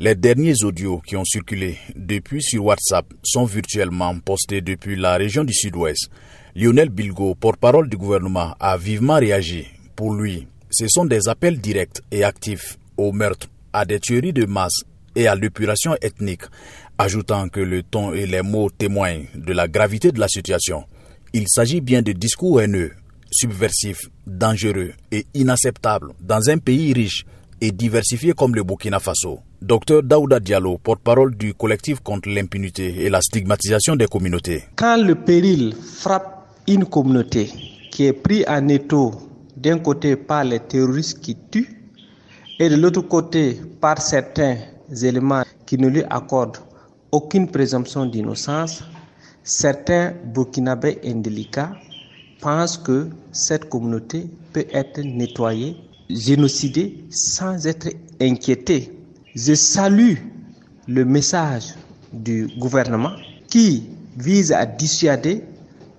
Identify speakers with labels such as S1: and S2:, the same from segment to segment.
S1: Les derniers audios qui ont circulé depuis sur WhatsApp sont virtuellement postés depuis la région du Sud-Ouest. Lionel Bilgo, porte-parole du gouvernement, a vivement réagi. Pour lui, ce sont des appels directs et actifs au meurtre, à des tueries de masse et à l'épuration ethnique, ajoutant que le ton et les mots témoignent de la gravité de la situation. Il s'agit bien de discours haineux, subversifs, dangereux et inacceptables dans un pays riche et diversifié comme le Burkina Faso. Docteur Daouda Diallo, porte-parole du collectif contre l'impunité et la stigmatisation des communautés.
S2: Quand le péril frappe une communauté qui est prise en étau d'un côté par les terroristes qui tuent et de l'autre côté par certains éléments qui ne lui accordent aucune présomption d'innocence, certains Burkinabés indélicats pensent que cette communauté peut être nettoyée, génocidée sans être inquiétée. Je salue le message du gouvernement qui vise à dissuader,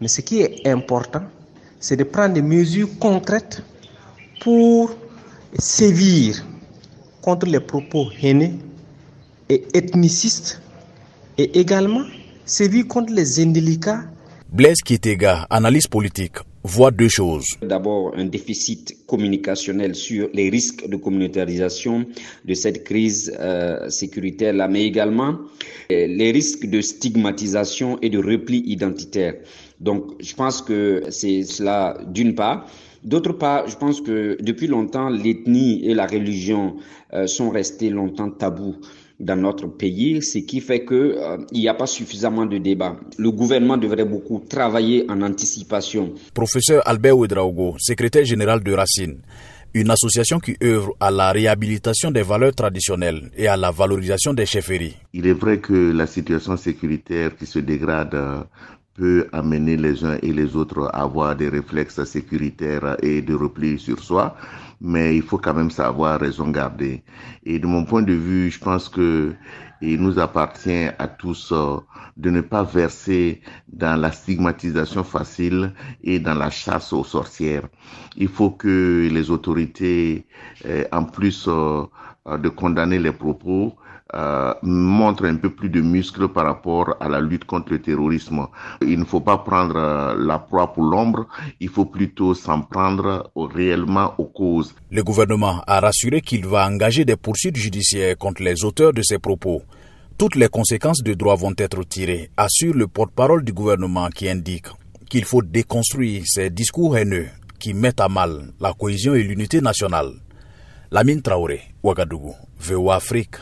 S2: mais ce qui est important, c'est de prendre des mesures concrètes pour sévir contre les propos haineux et ethnicistes et également sévir contre les indélicats.
S1: Blaise Kitega, analyse politique, voit deux choses.
S3: D'abord, un déficit communicationnel sur les risques de communautarisation de cette crise euh, sécuritaire-là, mais également euh, les risques de stigmatisation et de repli identitaire. Donc, je pense que c'est cela d'une part. D'autre part, je pense que depuis longtemps, l'ethnie et la religion euh, sont restés longtemps tabous dans notre pays, ce qui fait que euh, il n'y a pas suffisamment de débats. Le gouvernement devrait beaucoup travailler en anticipation.
S1: Professeur Albert Ouedraogo, secrétaire général de Racine, une association qui œuvre à la réhabilitation des valeurs traditionnelles et à la valorisation des chefferies.
S4: Il est vrai que la situation sécuritaire qui se dégrade euh, peut amener les uns et les autres à avoir des réflexes sécuritaires et de repli sur soi, mais il faut quand même savoir raison garder. Et de mon point de vue, je pense que il nous appartient à tous euh, de ne pas verser dans la stigmatisation facile et dans la chasse aux sorcières. Il faut que les autorités, euh, en plus euh, de condamner les propos, euh, montre un peu plus de muscles par rapport à la lutte contre le terrorisme. Il ne faut pas prendre euh, la proie pour l'ombre, il faut plutôt s'en prendre réellement aux causes.
S1: Le gouvernement a rassuré qu'il va engager des poursuites judiciaires contre les auteurs de ces propos. Toutes les conséquences de droit vont être tirées, assure le porte-parole du gouvernement qui indique qu'il faut déconstruire ces discours haineux qui mettent à mal la cohésion et l'unité nationale. Lamine Traoré, Ouagadougou, VOA Afrique.